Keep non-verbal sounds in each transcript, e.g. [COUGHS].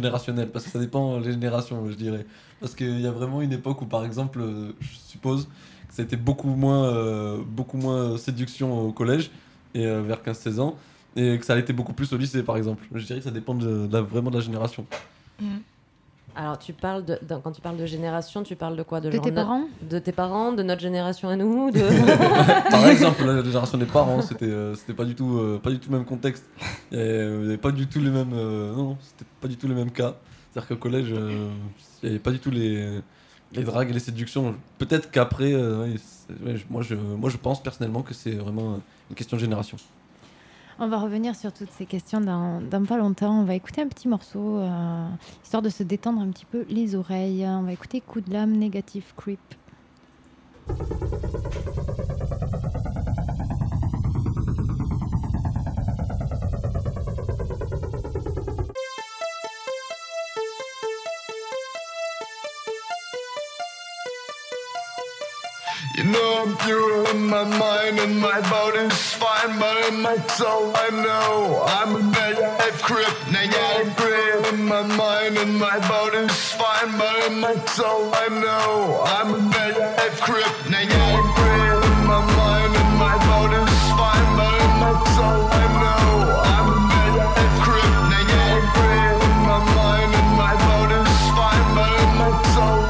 parce que ça dépend des générations, je dirais. Parce qu'il y a vraiment une époque où, par exemple, je suppose que ça a été beaucoup moins, euh, beaucoup moins séduction au collège, et euh, vers 15-16 ans, et que ça a été beaucoup plus au lycée, par exemple. Je dirais que ça dépend vraiment de la génération. Alors, tu parles de, quand tu parles de génération, tu parles de quoi? De genre tes parents? De tes parents, de notre génération à nous de... [LAUGHS] Par [LAUGHS] exemple, la génération des parents, c'était euh, c'était pas du tout euh, pas du tout le même contexte. Il y avait, il y avait pas du tout les mêmes euh, non, c'était pas du tout les mêmes cas. C'est-à-dire qu'au collège, euh, il y avait pas du tout les les dragues et les séductions. Peut-être qu'après, euh, ouais, ouais, moi je moi je pense personnellement que c'est vraiment une question de génération. On va revenir sur toutes ces questions dans, pas longtemps. On va écouter un petit morceau, euh, histoire de se détendre un petit peu les oreilles. On va écouter Coup de lame, Négative Creep. You know I'm pure in my mind and my body's fine, but in my soul I know I'm a negative crip. Negative crip in my mind and my body's fine, but in my soul I know I'm a negative crip. Negative crip in my mind and my body's fine, but in my soul I know I'm in my mind and my body's fine, but in my soul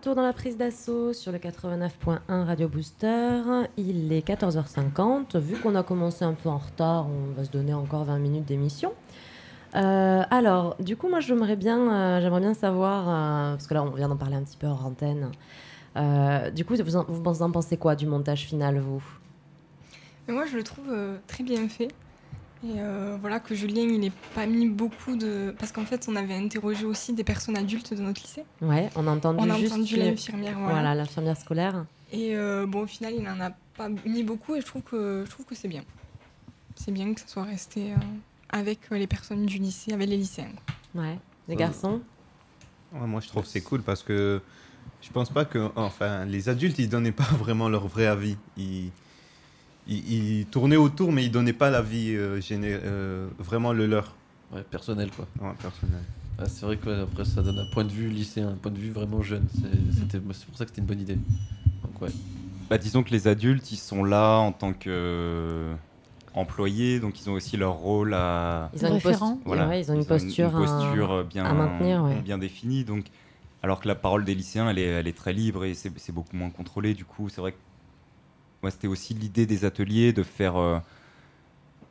retour dans la prise d'assaut sur le 89.1 Radio Booster, il est 14h50. Vu qu'on a commencé un peu en retard, on va se donner encore 20 minutes d'émission. Euh, alors, du coup, moi, j'aimerais bien, euh, bien savoir, euh, parce que là, on vient d'en parler un petit peu hors antenne. Du coup, vous en, vous en pensez quoi du montage final, vous? Moi, je le trouve très bien fait. Et euh, voilà que Julien, il n'est pas mis beaucoup de... Parce qu'en fait, on avait interrogé aussi des personnes adultes de notre lycée. Ouais, on a entendu On a juste entendu l'infirmière, voilà. Voilà, l'infirmière scolaire. Et euh, bon, au final, il n'en a pas mis beaucoup et je trouve que, je trouve que c'est bien. C'est bien que ça soit resté euh, avec les personnes du lycée, avec les lycéens. Ouais. Les garçons Ouais, moi, je trouve que c'est cool parce que je pense pas que. Enfin, les adultes, ils donnaient pas [LAUGHS] vraiment leur vrai avis. Ils, ils, ils tournaient autour, mais ils donnaient pas l'avis euh, géné- euh, vraiment le leur, Ouais, personnel quoi. ouais, personnel. Ah, c'est vrai que ouais, après ça donne un point de vue lycéen, un point de vue vraiment jeune. C'est c'était- c'est pour ça que c'était une bonne idée. Donc ouais. Bah, disons que les adultes, ils sont là en tant que euh, employés, donc ils ont aussi leur rôle à. Ils ont, une, post- Référent. Voilà, ouais, ils ont une posture, une à- posture, euh, bien, à maintenir, ouais. bien définie. Donc, alors que la parole des lycéens, elle est, elle est très libre et c'est c'est beaucoup moins contrôlé. Du coup, c'est vrai que ouais, c'était aussi l'idée des ateliers de faire. euh,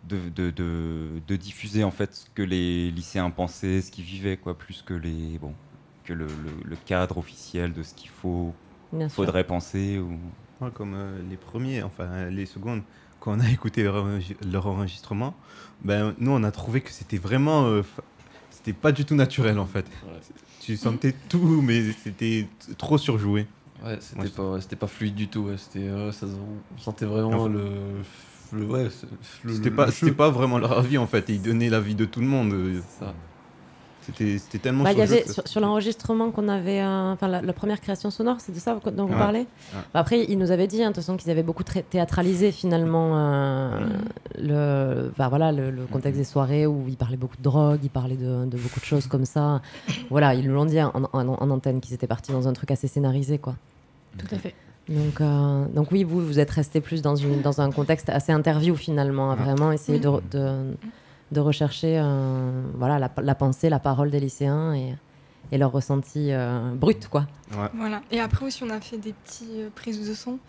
de, de, de, de diffuser en fait ce que les lycéens pensaient, ce qu'ils vivaient, quoi, plus que les bon que le, le- le cadre officiel de ce qu'il faut bien sûr. faudrait penser ou Ouais, comme euh, les premiers, enfin les secondes, quand on a écouté leur, enregi- leur enregistrement, ben, nous on a trouvé que c'était vraiment. euh, c'était pas du tout naturel en fait. Ouais. Tu sentais tout, mais c'était trop surjoué. Ouais, c'était Ouais, pas, c'était pas fluide du tout. Ouais. C'était, euh, ça, on sentait vraiment Enfin, le, le, ouais, C'était pas, pas vraiment leur avis en fait. Ils donnaient l'avis de tout le monde. euh, Ça. C'était, tellement. Bah, il y avait sur, sur l'enregistrement qu'on avait, euh, enfin la, la première création sonore, c'est de ça dont vous parlez. Ouais. Bah, après, ils nous avaient dit, hein, de toute façon, qu'ils avaient beaucoup théâtralisé finalement euh, le, bah, voilà, le, le contexte des soirées où ils parlaient beaucoup de drogue, ils parlaient de, de beaucoup de choses comme ça. Voilà, ils nous l'ont dit en, en- en antenne qu'ils étaient partis dans un truc assez scénarisé, quoi. Tout à fait. Donc, euh, donc oui, vous, vous êtes resté plus dans, une, dans un contexte assez interview finalement, à Ouais. vraiment essayer de, de, de rechercher euh, voilà, la, la pensée, la parole des lycéens et, et leur ressenti euh, brut, quoi. Ouais. Voilà. Et après aussi, on a fait des petites euh, prises de son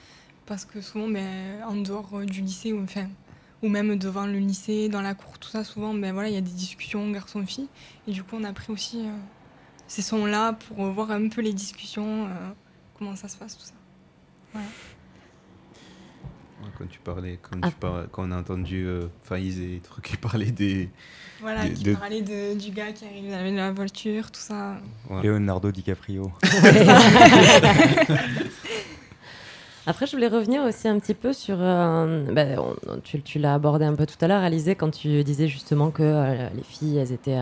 parce que souvent, ben, en dehors euh, du lycée, ou, enfin, ou même devant le lycée, dans la cour, tout ça, souvent, ben, voilà, il y a des discussions garçons-filles. Et du coup, on a pris aussi euh, ces sons-là pour euh, voir un peu les discussions, euh, comment ça se passe, tout ça. Quand tu parlais, quand, Ah. tu parlais- quand on a entendu euh, Faïz et trucs qui parlaient des. Voilà, qui de- parlait de- du gars qui arrive avec la voiture, tout ça. Ouais. Leonardo DiCaprio. [LAUGHS] [LAUGHS] Après, je voulais revenir aussi un petit peu sur. euh, on- tu tu l'as abordé un peu tout à l'heure, Alizé, quand tu disais justement que euh, les filles, elles étaient.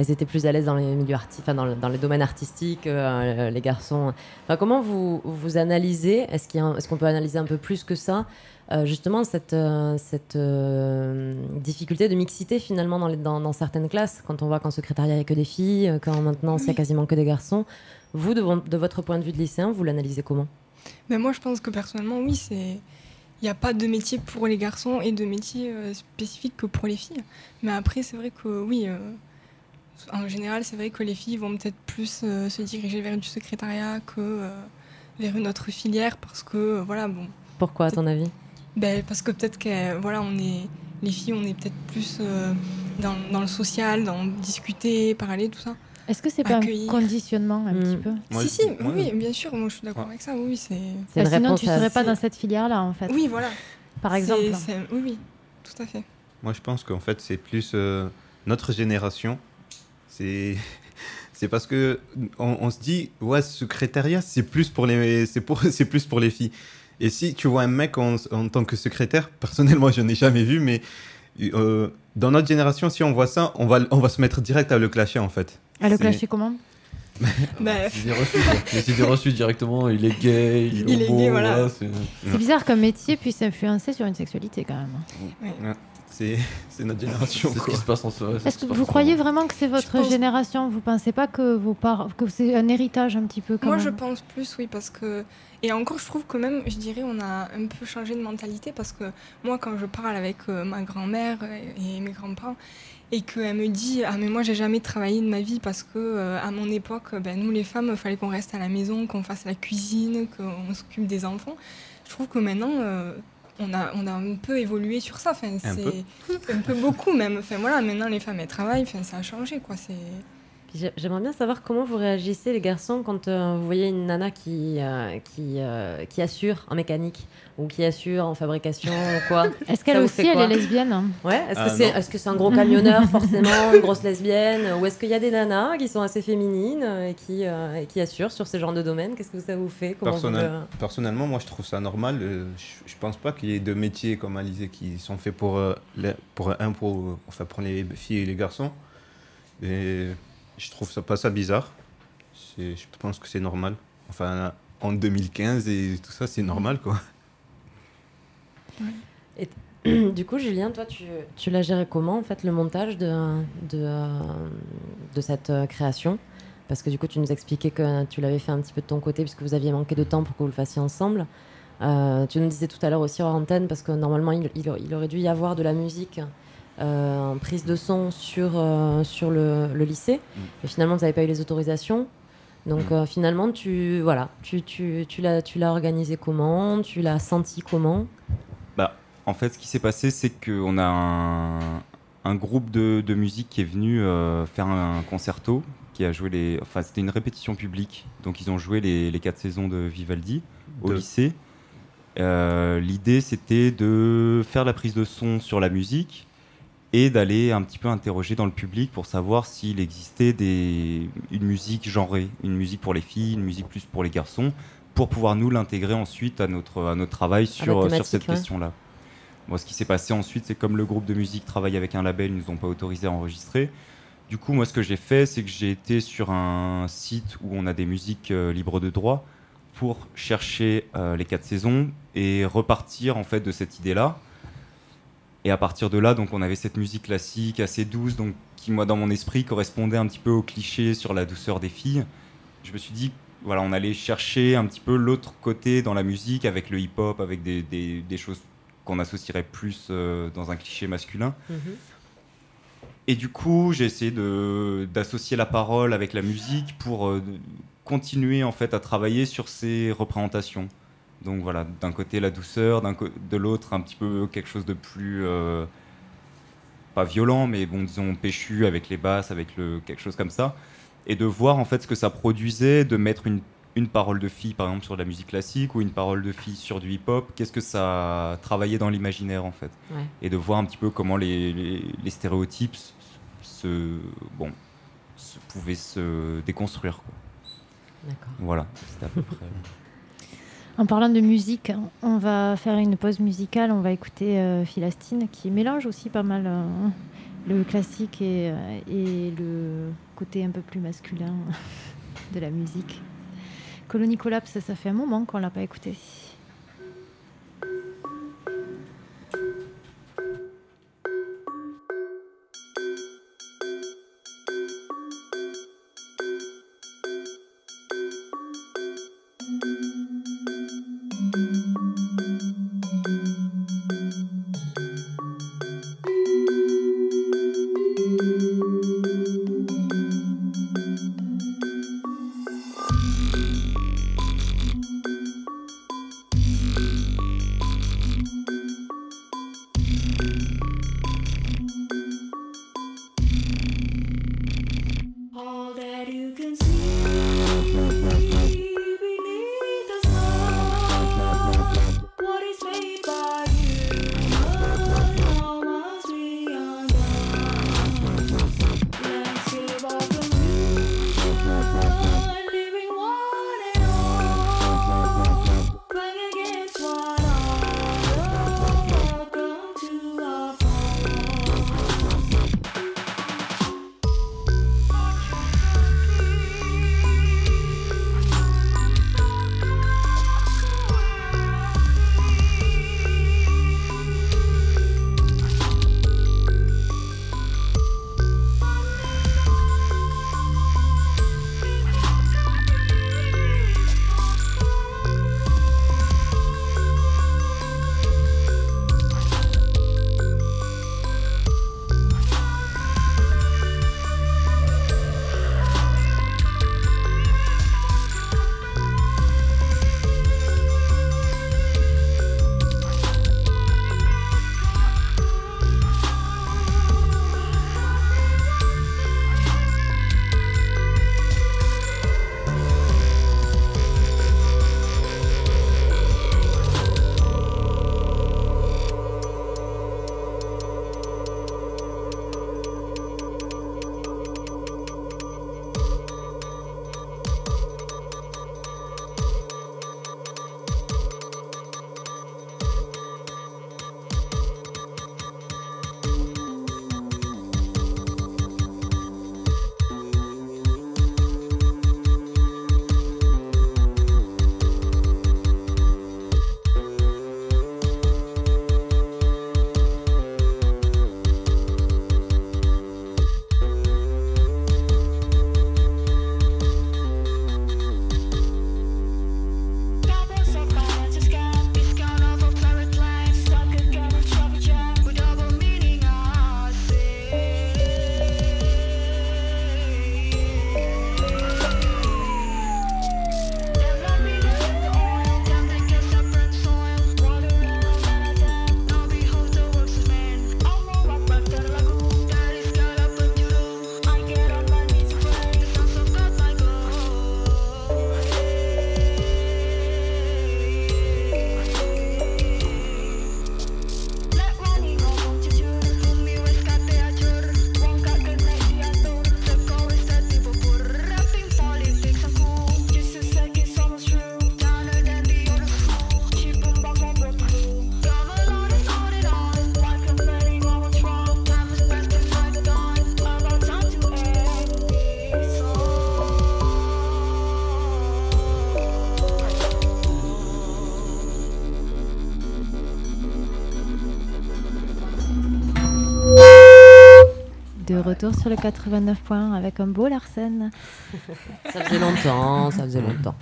Euh, elles étaient plus à l'aise dans les milieux enfin, dans, le- dans les domaines artistiques, euh, les garçons. Enfin, comment vous vous analysez Est-ce qu'il y a un- est-ce qu'on peut analyser un peu plus que ça euh, justement cette, euh, cette euh, difficulté de mixité finalement dans, les- dans, dans certaines classes, quand on voit qu'en secrétariat il n'y a que des filles, euh, quand maintenant il y a quasiment que des garçons. Vous, de, vo- de votre point de vue de lycéen, vous l'analysez comment? Mais moi, je pense que personnellement, oui, c'est. Il n'y a pas de métier pour les garçons et de métier euh, spécifique que pour les filles. Mais après, c'est vrai que oui, euh, en général, c'est vrai que les filles vont peut-être plus euh, se diriger vers du secrétariat que euh, vers une autre filière parce que, euh, voilà, bon. Pourquoi, à ton avis? Ben, parce que peut-être que, voilà, on est. Les filles, on est peut-être plus euh, dans, dans le social, dans discuter, parler, tout ça. Est-ce que c'est pas un conditionnement un petit peu? Moi, si, si, oui, bien sûr, moi je suis d'accord Ouais. avec ça, oui, c'est. Bah, Sinon, tu serais pas dans cette filière-là, en fait. Oui, voilà. Par exemple. Oui, oui, tout à fait. Moi, je pense qu'en fait, c'est plus euh, notre génération. C'est. [LAUGHS] C'est parce que on, on se dit ouais secrétariat c'est plus pour les c'est pour [LAUGHS] c'est plus pour les filles et si tu vois un mec en, en tant que secrétaire [LAUGHS] personnellement je n'ai jamais vu mais euh, dans notre génération si on voit ça on va on va se mettre direct à le clasher en fait À le C'est- clasher comment? Bah. Les idées reçues directement, il est gay, il est, Il est gay, voilà. c'est- C'est bizarre qu'un métier puisse influencer sur une sexualité quand même. c'est [LAUGHS] c'est notre génération C'est ce qui se passe en ce Est-ce que vous croyez vraiment que c'est votre pense- génération? Vous pensez pas que vos parents, que c'est un héritage un petit peu quand Moi, même? je pense plus, oui, parce que. Et encore, je trouve que même, je dirais, on a un peu changé de mentalité parce que moi, quand je parle avec euh, ma grand-mère et et mes grands-parents, et qu'elle me dit Ah, mais moi, j'ai jamais travaillé de ma vie parce que, euh, à mon époque, ben, nous, les femmes, il fallait qu'on reste à la maison, qu'on fasse la cuisine, qu'on s'occupe des enfants. Je trouve que maintenant. euh, on a, on a un peu évolué sur ça, enfin, Un c'est un peu beaucoup même. Enfin, voilà, maintenant les femmes elles travaillent, enfin, ça a changé quoi. C'est J'aimerais bien savoir comment vous réagissez, les garçons, quand euh, vous voyez une nana qui, euh, qui, euh, qui assure en mécanique ou qui assure en fabrication ou quoi. [LAUGHS] Est-ce qu'elle aussi, elle est lesbienne hein? Ouais, est-ce que c'est est -ce c'est un gros camionneur, [LAUGHS] forcément, une grosse lesbienne? Ou est-ce qu'il y a des nanas qui sont assez féminines et qui, euh, et qui assurent sur ces genres de domaines Qu'est-ce que ça vous fait? Vous Personnellement, moi, je trouve ça normal. Je, je pense pas qu'il y ait de métiers comme Alizé qui sont faits pour, euh, les- pour un pour, enfin, pour les filles et les garçons. Et je trouve ça pas ça bizarre. Je pense que c'est normal. Enfin, en 2015 et tout ça, c'est normal, quoi. [CLEARS THROAT] Du coup, Julien, toi, tu, tu l'as géré comment, en fait, le montage de, de, euh, de cette euh, création? Parce que du coup, tu nous expliquais que tu l'avais fait un petit peu de ton côté, puisque vous aviez manqué de temps pour que vous le fassiez ensemble. Euh, tu nous disais tout à l'heure aussi hors antenne, parce que normalement, il, aurait dû y avoir de la musique en prise de son sur, euh, sur le, le lycée. Et finalement, vous n'avez pas eu les autorisations. Donc Mm. euh, finalement, tu, voilà, tu, tu, tu l'as tu l'as organisé comment? Tu l'as senti comment? Bah, en fait, ce qui s'est passé, c'est qu'on a un, un groupe de, de musique qui est venu euh, faire un concerto, qui a joué les. Enfin, c'était une répétition publique, donc ils ont joué les, les quatre saisons de Vivaldi au De- lycée. Euh, L'idée, c'était de faire la prise de son sur la musique et d'aller un petit peu interroger dans le public pour savoir s'il existait des, une musique genrée, une musique pour les filles, une musique plus pour les garçons, pour pouvoir nous l'intégrer ensuite à notre, à notre travail sur, sur cette ouais. question-là. Moi, ce qui s'est passé ensuite, c'est comme le groupe de musique travaille avec un label, ils nous ont pas autorisé à enregistrer. Du coup, moi, ce que j'ai fait, c'est que j'ai été sur un site où on a des musiques euh, libres de droit pour chercher euh, les quatre saisons et repartir en fait de cette idée-là. Et à partir de là, donc, on avait cette musique classique assez douce, donc qui moi dans mon esprit correspondait un petit peu au cliché sur la douceur des filles. Je me suis dit, voilà, on allait chercher un petit peu l'autre côté dans la musique avec le hip-hop, avec des, des- des choses qu'on associerait plus euh, dans un cliché masculin. Et du coup, j'ai essayé de- d'associer la parole avec la musique pour euh, continuer en fait à travailler sur ces représentations. Donc voilà, d'un côté la douceur, de l'autre un petit peu quelque chose de plus euh, pas violent, mais bon disons péchu avec les basses, avec le quelque chose comme ça, et de voir en fait ce que ça produisait, de mettre une une parole de fille par exemple sur de la musique classique ou une parole de fille sur du hip-hop, qu'est-ce que ça travaillait dans l'imaginaire en fait Ouais. et de voir un petit peu comment les, les- les stéréotypes se, bon, se, pouvaient se déconstruire. Quoi. D'accord. Voilà, c'était à peu près. En parlant de musique, on va faire une pause musicale. On va écouter euh, Philastine qui mélange aussi pas mal euh, le classique et, euh, et le côté un peu plus masculin [LAUGHS] de la musique. Colony Collapse, ça fait un moment qu'on l'a pas écouté. Retour sur le 89 points avec un beau Larsen. Ça faisait longtemps, ça faisait longtemps.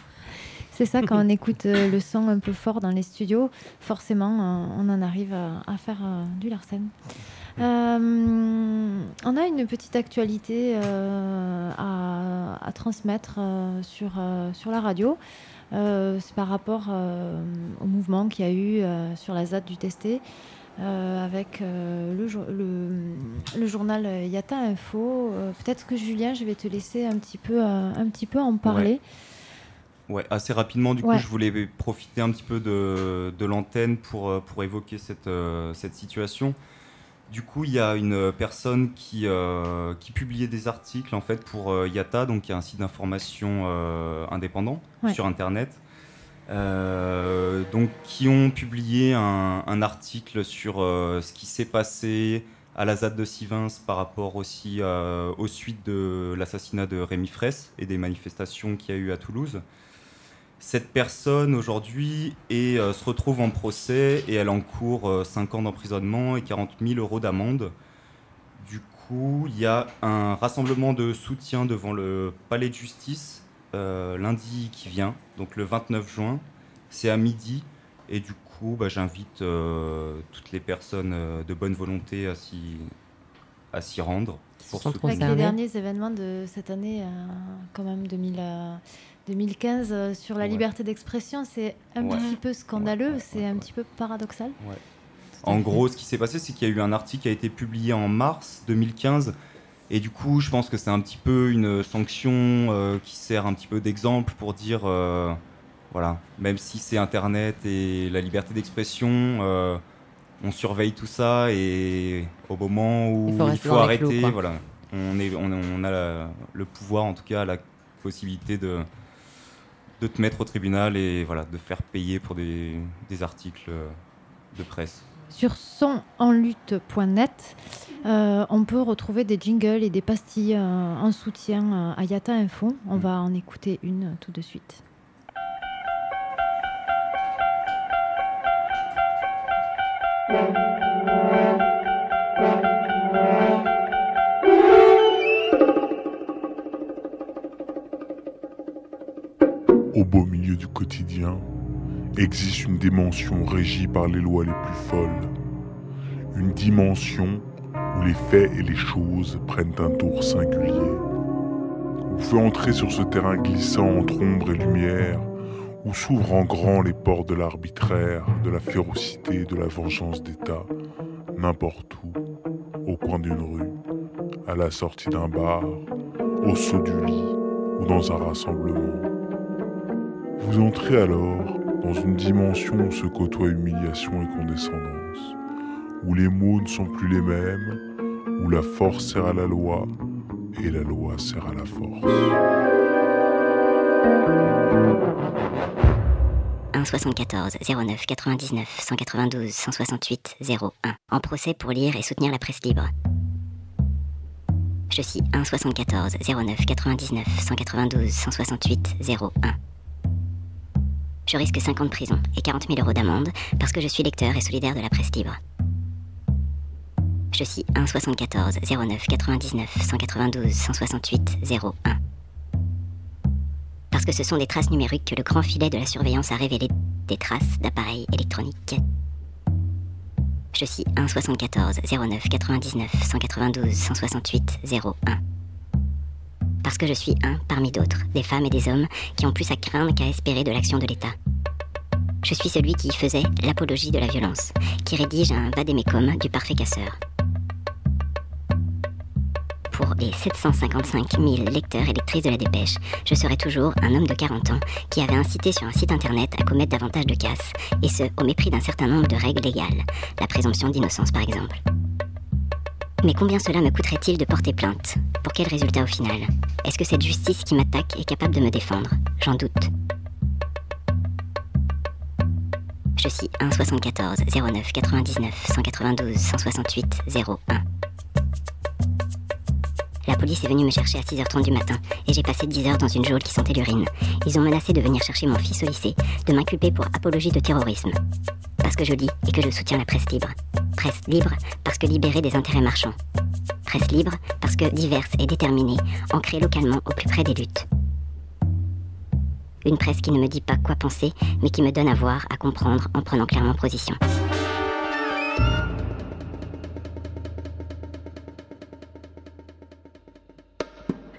C'est ça, quand on écoute euh, le son un peu fort dans les studios, forcément, euh, on en arrive à, à faire euh, du Larsen. On a une petite actualité à, à transmettre sur, sur la radio. C'est par rapport au mouvement qu'il y a eu sur la ZAD du Testé. Euh, avec euh, le, jour- le, le journal Yata Info. Euh, Peut-être que Julien, je vais te laisser un petit peu, un petit peu en parler. Ouais, assez rapidement, du Ouais. coup, je voulais profiter un petit peu de, de l'antenne pour, pour évoquer cette, cette situation. Du coup, il y a une personne qui, qui publiait des articles en fait pour Yata, donc qui est un site d'information indépendant Ouais. sur Internet, euh, donc qui ont publié un, article sur euh, ce qui s'est passé à la ZAD de Sivins par rapport aussi euh, aux suites de l'assassinat de Rémi Fraisse et des manifestations qu'il y a eu à Toulouse. Cette personne aujourd'hui se retrouve en procès et elle encourt 5 ans d'emprisonnement et 40 000 euros d'amende. Du coup, il y a un rassemblement de soutien devant le palais de justice lundi qui vient, donc le 29 juin. C'est à midi et du coup, bah, j'invite euh, toutes les personnes euh, de bonne volonté à s'y à s'y rendre. Pour soutenir. Avec les derniers événements de cette année, euh, quand même 2000, euh, 2015, euh, sur la Ouais. liberté d'expression, c'est un Ouais. petit peu scandaleux, Ouais, ouais, c'est ouais, un ouais. petit peu paradoxal. En gros, ce qui s'est passé, c'est qu'il y a eu un article qui a été publié en mars 2015. Et du coup, je pense que c'est un petit peu une sanction euh, qui sert un petit peu d'exemple pour dire, euh, voilà, même si c'est Internet et la liberté d'expression, euh, on surveille tout ça et au moment où Il il faut arrêter, clous, voilà, on, est, on, on a la- le pouvoir, en tout cas, la possibilité de, de te mettre au tribunal et voilà, de faire payer pour des, des articles de presse. Sur sonenlutte.net, euh, on peut retrouver des jingles et des pastilles euh, en soutien euh, à Yata Info. On Mm. va en écouter une tout de suite. Au beau milieu du quotidien, existe une dimension régie par les lois les plus folles. Une dimension où les faits et les choses prennent un tour singulier. Où fait entrer sur ce terrain glissant entre ombre et lumière, où s'ouvrent en grand les portes de l'arbitraire, de la férocité, de la vengeance d'État, n'importe où, au coin d'une rue, à la sortie d'un bar, au saut du lit ou dans un rassemblement. Vous entrez alors dans une dimension où se côtoient humiliation et condescendance, où les mots ne sont plus les mêmes, où la force sert à la loi et la loi sert à la force. 1 74 09 99 192 168 01 en procès pour lire et soutenir la presse libre. Je suis 1 74 09 99 192 168 01. Je risque 5 ans de prison et 40 000 euros d'amende parce que je suis lecteur et solidaire de la presse libre. Je suis 1 74 09 99 192 168 01 parce que ce sont des traces numériques que le grand filet de la surveillance a révélées, des traces d'appareils électroniques. Je suis 1 74 09 99 192 168 01. Parce que je suis un parmi d'autres, des femmes et des hommes qui ont plus à craindre qu'à espérer de l'action de l'État. Je suis celui qui faisait l'apologie de la violence, qui rédige un vadémécum du parfait casseur. Pour les 755 000 lecteurs et lectrices de la dépêche, je serai toujours un homme de 40 ans qui avait incité sur un site internet à commettre davantage de casse, et ce, au mépris d'un certain nombre de règles légales, la présomption d'innocence par exemple. Mais combien cela me coûterait-il de porter plainte Pour quel résultat au final Est-ce que cette justice qui m'attaque est capable de me défendre J'en doute. Je suis 1 74 09 99 192 168 01. La police est venue me chercher à 6h30 du matin et j'ai passé 10 heures dans une geôle qui sentait l'urine. Ils ont menacé de venir chercher mon fils au lycée, de m'inculper pour apologie de terrorisme. Parce que je lis et que je soutiens la presse libre. Presse libre parce que libérée des intérêts marchands. Presse libre parce que diverse et déterminée, ancrée localement au plus près des luttes. Une presse qui ne me dit pas quoi penser, mais qui me donne à voir, à comprendre en prenant clairement position.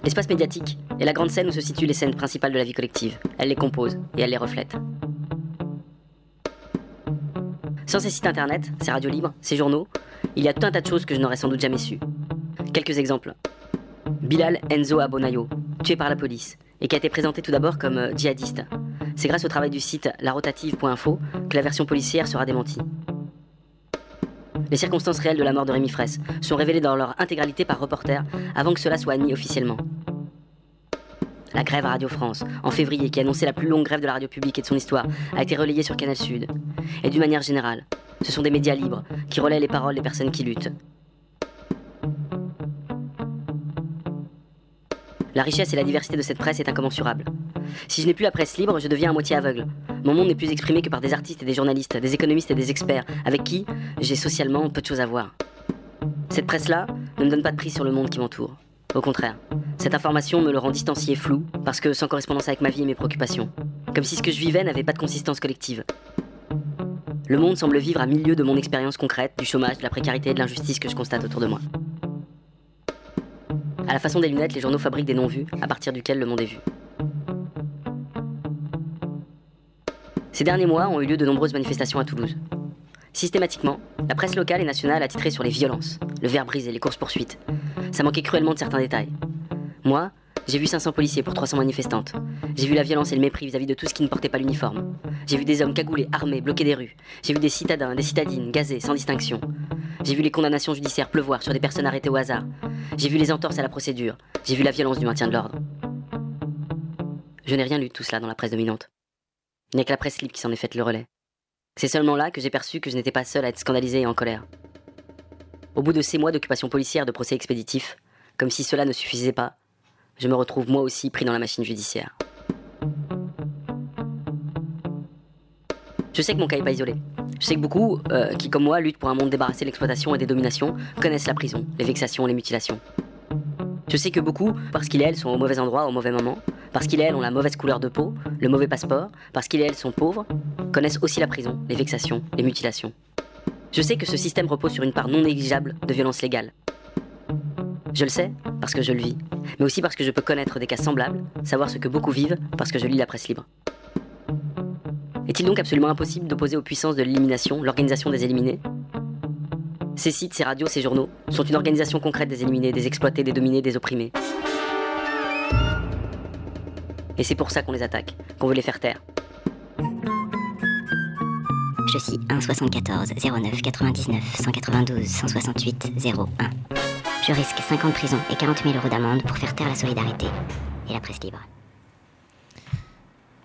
L'espace médiatique est la grande scène où se situent les scènes principales de la vie collective. Elle les compose et elle les reflète. Sans ces sites internet, ces radios libres, ces journaux, il y a tout un tas de choses que je n'aurais sans doute jamais su. Quelques exemples. Bilal Enzo Abonayo, tué par la police, et qui a été présenté tout d'abord comme euh, djihadiste. C'est grâce au travail du site larotative.info que la version policière sera démentie. Les circonstances réelles de la mort de Rémi Fraisse sont révélées dans leur intégralité par reporter avant que cela soit admis officiellement. La grève à Radio France, en février, qui annonçait la plus longue grève de la radio publique et de son histoire, a été relayée sur Canal Sud. Et d'une manière générale, ce sont des médias libres qui relaient les paroles des personnes qui luttent. La richesse et la diversité de cette presse est incommensurable. Si je n'ai plus la presse libre, je deviens à moitié aveugle. Mon monde n'est plus exprimé que par des artistes et des journalistes, des économistes et des experts, avec qui j'ai socialement peu de choses à voir. Cette presse-là ne me donne pas de prix sur le monde qui m'entoure. Au contraire, cette information me le rend distancié et flou, parce que sans correspondance avec ma vie et mes préoccupations. Comme si ce que je vivais n'avait pas de consistance collective. Le monde semble vivre à milieu de mon expérience concrète, du chômage, de la précarité et de l'injustice que je constate autour de moi. À la façon des lunettes, les journaux fabriquent des non-vus, à partir duquel le monde est vu. Ces derniers mois ont eu lieu de nombreuses manifestations à Toulouse. Systématiquement, la presse locale et nationale a titré sur les violences, le verre brisé, les courses-poursuites. Ça manquait cruellement de certains détails. Moi, j'ai vu 500 policiers pour 300 manifestantes. J'ai vu la violence et le mépris vis-à-vis de tout ce qui ne portait pas l'uniforme. J'ai vu des hommes cagoulés, armés, bloquer des rues. J'ai vu des citadins, des citadines, gazés, sans distinction. J'ai vu les condamnations judiciaires pleuvoir sur des personnes arrêtées au hasard. J'ai vu les entorses à la procédure. J'ai vu la violence du maintien de l'ordre. Je n'ai rien lu de tout cela dans la presse dominante. Il n'y a que la presse libre qui s'en est faite le relais. C'est seulement là que j'ai perçu que je n'étais pas seul à être scandalisé et en colère. Au bout de ces mois d'occupation policière de procès expéditifs, comme si cela ne suffisait pas, je me retrouve moi aussi pris dans la machine judiciaire. Je sais que mon cas n'est pas isolé. Je sais que beaucoup, euh, qui comme moi luttent pour un monde débarrassé de l'exploitation et des dominations, connaissent la prison, les vexations, les mutilations. Je sais que beaucoup, parce qu'ils et elles sont au mauvais endroit au mauvais moment, parce qu'ils et elles ont la mauvaise couleur de peau, le mauvais passeport, parce qu'ils et elles sont pauvres, connaissent aussi la prison, les vexations, les mutilations. Je sais que ce système repose sur une part non négligeable de violence légale. Je le sais parce que je le vis, mais aussi parce que je peux connaître des cas semblables, savoir ce que beaucoup vivent parce que je lis la presse libre. Est-il donc absolument impossible d'opposer aux puissances de l'élimination l'organisation des éliminés? Ces sites, ces radios, ces journaux sont une organisation concrète des éliminés, des exploités, des dominés, des opprimés. Et c'est pour ça qu'on les attaque, qu'on veut les faire taire. Je suis 1 74 09 99 192 168 01. Je risque 5 ans de prison et 40 000 euros d'amende pour faire taire la solidarité et la presse libre.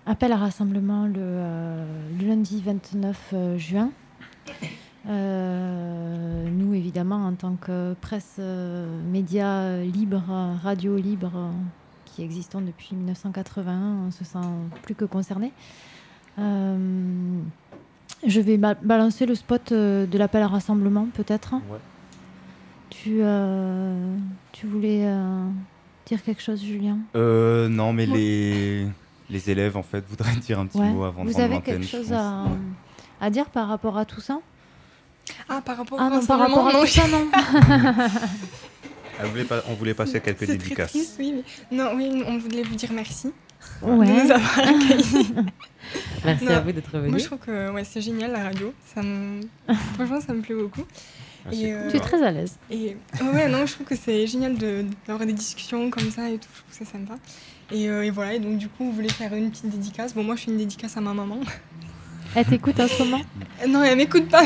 Appel à rassemblement le, euh, le lundi 29 euh, juin. Euh, nous, évidemment, en tant que presse, euh, média libre, radio libre, qui existons depuis 1981, on se sent plus que concerné. Euh, je vais ba- balancer le spot euh, de l'appel à rassemblement, peut-être. Ouais. Tu, euh, tu voulais euh, dire quelque chose, Julien? Euh, non, mais Ouais. les, les élèves, en fait, voudraient dire un petit Ouais. mot avant de Vous avez quelque chose à, à dire par rapport à tout ça? Ah, par rapport Ah au non, par rapport à non, tout ça, non. Voulait pas- on voulait passer quelques C'est très dédicaces. triste, oui. mais- Non, oui, on voulait vous dire merci Ouais. de nous avoir accueillis. Merci Non. à vous d'être Moi, venus. je trouve que ouais, c'est génial la radio. Ça me... Franchement, ça me plaît beaucoup. Ah, Et, euh, cool, Tu es très à l'aise. Et ouais, non, je trouve que c'est génial de- d'avoir des discussions comme ça et tout. Je trouve que c'est sympa. Et, euh, et voilà, et donc du coup, on voulait faire une petite dédicace. Bon, moi, je fais une dédicace à ma maman. Elle t'écoute en ce moment? Non, elle m'écoute pas. [LAUGHS]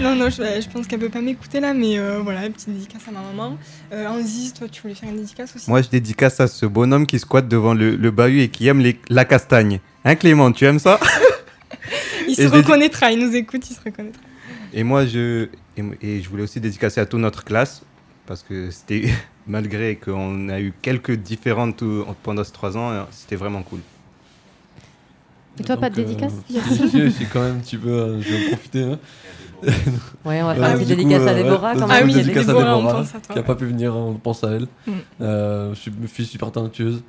non, non, je, je pense qu'elle peut pas m'écouter là, mais euh, voilà, une petite dédicace à ma maman. Euh, Anzis, toi, tu voulais faire une dédicace aussi? Moi, je dédicace à ce bonhomme qui squatte devant le, le bahut et qui aime les- la castagne. Hein, Clément, tu aimes ça? [LAUGHS] Il et se reconnaîtra, il nous écoute, il se reconnaîtra. Et moi, je, et, et je voulais aussi dédicacer à toute notre classe, parce que c'était, [LAUGHS] malgré qu'on a eu quelques différentes tout- pendant ces trois ans, euh, c'était vraiment cool. Et toi, pas de euh, dédicace si, si, si, quand même, tu peux, euh, je vais en profiter. hein. [LAUGHS] Ouais, on va faire Ouais, une petite du coup, dédicace à euh, Déborah ouais, quand même. Ah oui, Il y a des- dédicace à Déborah, on pense à toi. qui a pas pu venir, hein, on pense à elle. Mm. Euh, je suis une fille super talentueuse.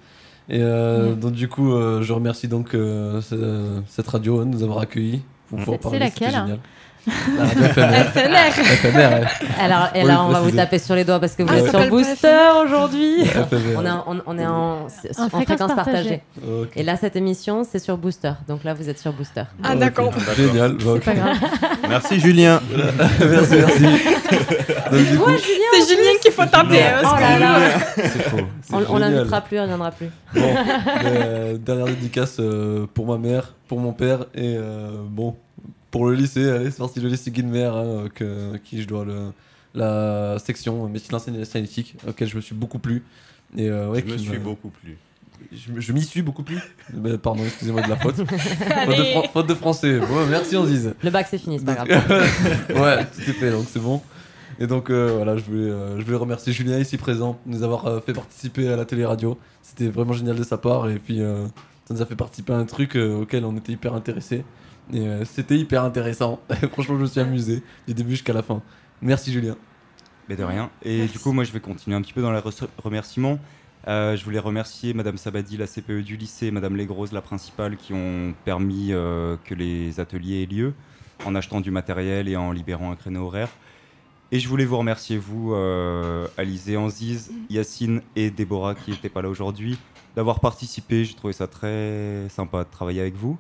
Et euh, Mm. donc du coup, euh, je remercie donc euh, ce- cette radio hein, de nous avoir accueillis pour pouvoir C'est- parler. laquelle génial. FNR. Ouais. Alors, et Oui, là, on va vous taper sur les doigts parce que vous Ah, êtes sur Booster aujourd'hui. [LAUGHS] On est en, on, on est en, en fréquence fréquence partagée. Et là, cette émission, c'est sur Booster. Donc là, vous êtes sur Booster. Ah, d'accord. Génial. bah, ok. Pas grave. Merci Julien. [LAUGHS] merci, merci. Donc, du coup, C'est Julien qu'il faut taper. hein, Oh là. c'est faux. On, l'invitera plus, il reviendra plus. Bon, euh, dernière dédicace euh, pour ma mère, pour mon père et euh, bon, pour le lycée, allez, c'est parti, le lycée Guilmer, hein, euh, que, à qui je dois le, la section médecine enseignée analytique, auquel je me suis beaucoup plu. Et, euh, ouais, Je me suis beaucoup plu. Je, m'y suis beaucoup plu. Mais, [LAUGHS] pardon, excusez-moi de la faute. [LAUGHS] faute, de faute de français. Bon, merci, on se dise. Le bac, c'est fini, c'est pas grave. [LAUGHS] ouais, tout est fait, donc c'est bon. Et donc euh, voilà, je voulais, euh, je voulais remercier Julien ici présent de nous avoir euh, fait participer à la télé-radio. C'était vraiment génial de sa part et puis euh, ça nous a fait participer à un truc euh, auquel on était hyper intéressés. Et euh, c'était hyper intéressant. [LAUGHS] Franchement, je me suis amusé du début jusqu'à la fin. Merci Julien. Mais de rien. Et du coup, moi, je vais continuer un petit peu dans les re- remerciements. Euh, je voulais remercier Madame Sabadi, la CPE du lycée, Madame Legrose, la principale, qui ont permis euh, que les ateliers aient lieu en achetant du matériel et en libérant un créneau horaire. Et je voulais vous remercier, vous, euh, Alizé, Anziz, Yacine et Déborah, qui n'étaient pas là aujourd'hui, d'avoir participé. J'ai trouvé ça très sympa de travailler avec vous.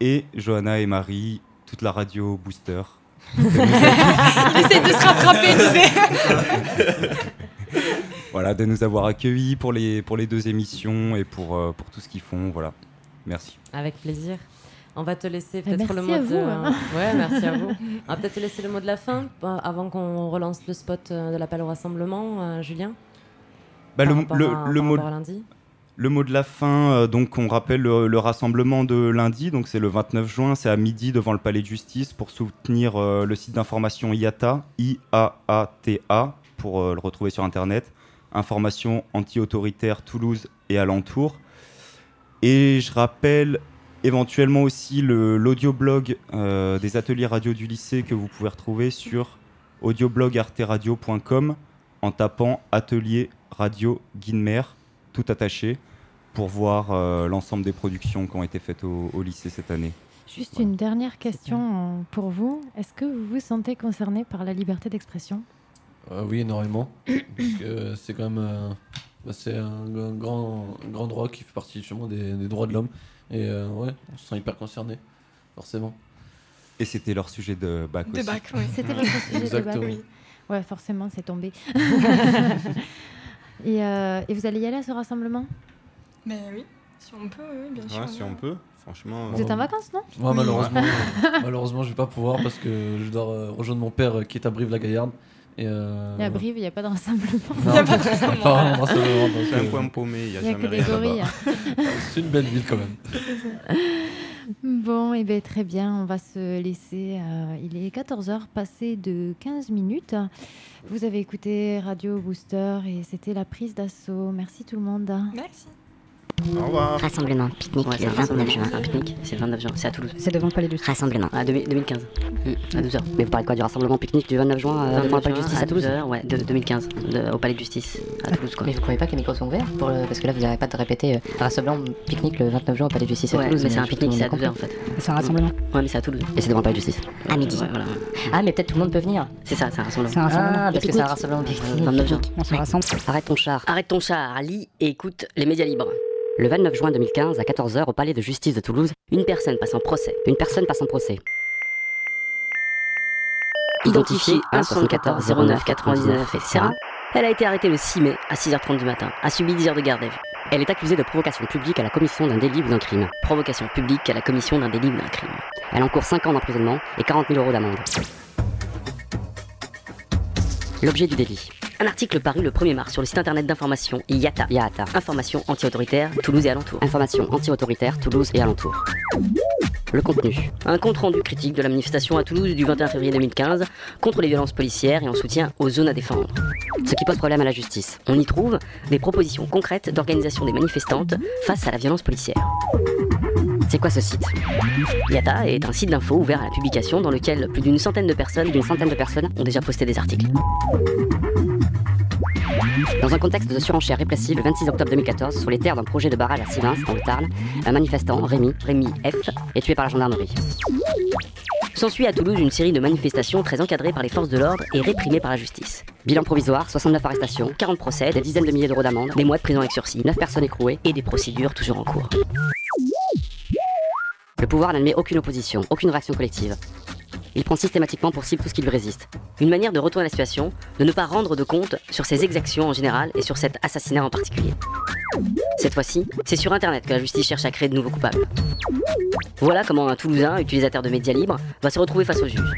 Et Johanna et Marie, toute la radio Booster. [LAUGHS] Il essaie de se rattraper, [LAUGHS] tu sais. voilà, de nous avoir accueillis pour les, pour les deux émissions et pour, euh, pour tout ce qu'ils font. Voilà. Merci. Avec plaisir. On va te laisser Eh, peut-être le mot à de. vous, hein. Ouais, merci à vous. [LAUGHS] On va peut-être te laisser le mot de la fin euh, avant qu'on relance le spot euh, de l'appel au rassemblement, euh, Julien. Bah, le, le- à- le mot, lundi. Le mot de la fin, euh, donc on rappelle le, le rassemblement de lundi, donc c'est le 29 juin, c'est à midi devant le palais de justice pour soutenir euh, le site d'information IATA, I-A-A-T-A, pour euh, le retrouver sur internet. Information anti-autoritaire Toulouse et alentour. Et je rappelle éventuellement aussi l'audioblog des ateliers radio du lycée que vous pouvez retrouver sur audioblogarteradio.com en tapant atelier radio Guinmer, tout attaché, pour voir euh, l'ensemble des productions qui ont été faites au, au lycée cette année. Juste une dernière question pour vous. Est-ce que vous vous sentez concerné par la liberté d'expression? Euh, oui, énormément. [COUGHS] c'est quand même euh, bah, c'est un, un grand, un grand droit qui fait partie justement des, des droits de l'homme. Et euh, ouais, on se sent hyper concerné, forcément. Et c'était leur sujet de bac De aussi. bac, oui. C'était votre [LAUGHS] sujet de Exactement. bac Oui. Ouais, forcément, c'est tombé. [LAUGHS] et, euh, et vous allez y aller à ce rassemblement? Mais oui, si on peut, oui, bien sûr. Ouais, si on peut. Franchement. Vous êtes en vacances, non? Moi, Oui. malheureusement, malheureusement, je vais pas pouvoir parce que je dois euh, rejoindre mon père euh, qui est à Brive-la-Gaillarde. Et euh, Et à Brive, il n'y a pas de rassemblement. non, Il y a pas de [LAUGHS] pas rassemblement. C'est un euh, point paumé, il n'y a n'y a jamais que rien gorilles. C'est une belle ville quand même. Bon, et bien très bien, on va se laisser. euh, il est 14h, passé de 15 minutes. Vous avez écouté Radio Booster et c'était la prise d'assaut. Merci tout le monde. Merci. Au revoir. Rassemblement, pique-nique Ouais, le le 29 29 juin. Un pique-nique, c'est le 29 juin, c'est à Toulouse. C'est devant le palais de justice. Rassemblement. Ah, 2000 2015, à 12h. Mais vous parlez quoi du rassemblement pique-nique du 29 juin euh, devant le palais de justice à Toulouse 12h, ouais, de 2015, de- au palais de justice, à Toulouse, quoi. Mais vous croyez pas que les micros sont ouverts pour le- Parce que là, vous n'arrêtez pas de répéter euh, rassemblement pique-nique le 29 juin au palais de justice à Ouais, Toulouse. mais c'est un pique-nique, c'est à qu'on a 12h en fait. C'est un rassemblement Ouais, mais c'est à Toulouse. Et c'est devant le palais de justice À midi. Ouais, voilà. Ah, mais peut-être tout le monde peut venir. C'est ça, c'est un rassemblement. C'est un rassemblement. Ah, parce que c'est un rassemblement pique-nique. 29 juin. On se rassemble. Arrête ton char. Arrête ton char, lis et écoute les médias libres. Le 29 juin 2015, à 14h, au palais de justice de Toulouse, Une personne passe en procès. une personne passe en procès. Identifiée 1 74 09 99 etc. Elle a été arrêtée le 6 mai à 6h30 du matin, a subi 10 heures de garde à vue. Elle est accusée de provocation publique à la commission d'un délit ou d'un crime. Provocation publique à la commission d'un délit ou d'un crime. Elle encourt 5 ans d'emprisonnement et 40 000 euros d'amende. L'objet du délit. Un article paru le 1er mars sur le site internet d'information IATA. IATA. Information anti-autoritaire, Toulouse et alentours. Information anti-autoritaire, Toulouse et alentours. Le contenu. Un compte rendu critique de la manifestation à Toulouse du 21 février 2015 contre les violences policières et en soutien aux zones à défendre. Ce qui pose problème à la justice. On y trouve des propositions concrètes d'organisation des manifestantes face à la violence policière. C'est quoi ce site? Yata est un site d'info ouvert à la publication dans lequel plus d'une centaine de personnes, d'une centaine de personnes ont déjà posté des articles. Dans un contexte de surenchère répressive, le 26 octobre 2014, sur les terres d'un projet de barrage à Sivins, dans le Tarn, un manifestant, Rémi, Rémi F, est tué par la gendarmerie. S'ensuit à Toulouse une série de manifestations très encadrées par les forces de l'ordre et réprimées par la justice. Bilan provisoire, 69 arrestations, 40 procès, des dizaines de milliers d'euros d'amende, des mois de prison avec sursis, 9 personnes écrouées et des procédures toujours en cours. Le pouvoir n'admet aucune opposition, aucune réaction collective. Il prend systématiquement pour cible tout ce qui lui résiste. Une manière de retourner la situation, de ne pas rendre de compte sur ses exactions en général et sur cet assassinat en particulier. Cette fois-ci, c'est sur Internet que la justice cherche à créer de nouveaux coupables. Voilà comment un Toulousain, utilisateur de médias libres, va se retrouver face au juge.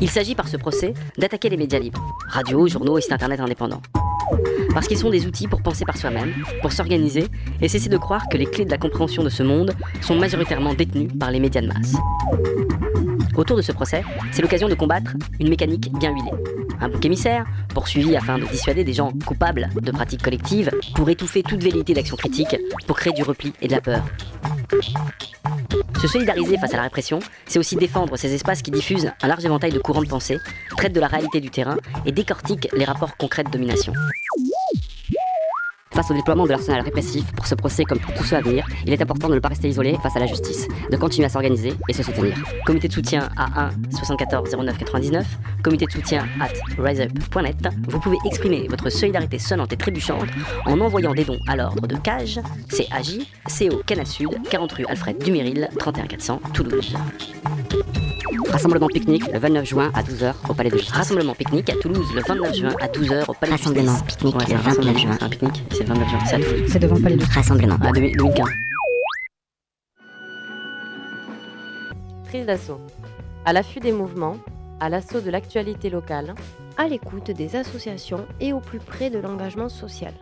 Il s'agit par ce procès d'attaquer les médias libres, radio, journaux et sites internet indépendants. Parce qu'ils sont des outils pour penser par soi-même, pour s'organiser et cesser de croire que les clés de la compréhension de ce monde sont majoritairement détenues par les médias de masse. Autour de ce procès, c'est l'occasion de combattre une mécanique bien huilée. Un bouc émissaire, poursuivi afin de dissuader des gens coupables de pratiques collectives, pour étouffer toute velléité d'action critique, pour créer du repli et de la peur. Se solidariser face à la répression, c'est aussi défendre ces espaces qui diffusent un large éventail de courants de pensée, traitent de la réalité du terrain et décortiquent les rapports concrets de domination. Face au déploiement de l'arsenal répressif pour ce procès comme pour tous ceux à venir, il est important de ne pas rester isolé face à la justice, de continuer à s'organiser et se soutenir. Comité de soutien à 1 74 09 99, comité de soutien at riseup.net, vous pouvez exprimer votre solidarité sonnante et trébuchante en envoyant des dons à l'ordre de CAGE, CAJ, CO Canal Sud, 40 rue Alfred Duméril, 31 400, Toulouse. Rassemblement pique-nique le 29 juin à 12h au Palais de Justice. Rassemblement pique-nique à Toulouse le 29 juin à 12h au Palais de Justice. Rassemblement pique-nique Ouais, c'est le un rassemblement 29 juin. Un pique-nique, c'est le 29 juin, c'est à Toulouse. C'est devant le palais de Rassemblement. À 2000 2015. Prise d'assaut. À l'affût des mouvements, à l'assaut de l'actualité locale, à l'écoute des associations et au plus près de l'engagement social.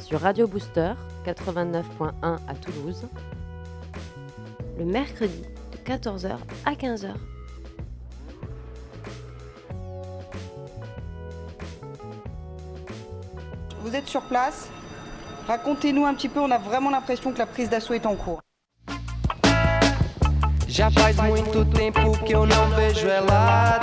sur Radio Booster 89.1 à Toulouse, Le mercredi de 14h à 15h. Vous êtes sur place Racontez-nous un petit peu, on a vraiment l'impression que la prise d'assaut est en cours. Já faz muito tempo que eu não vejo ela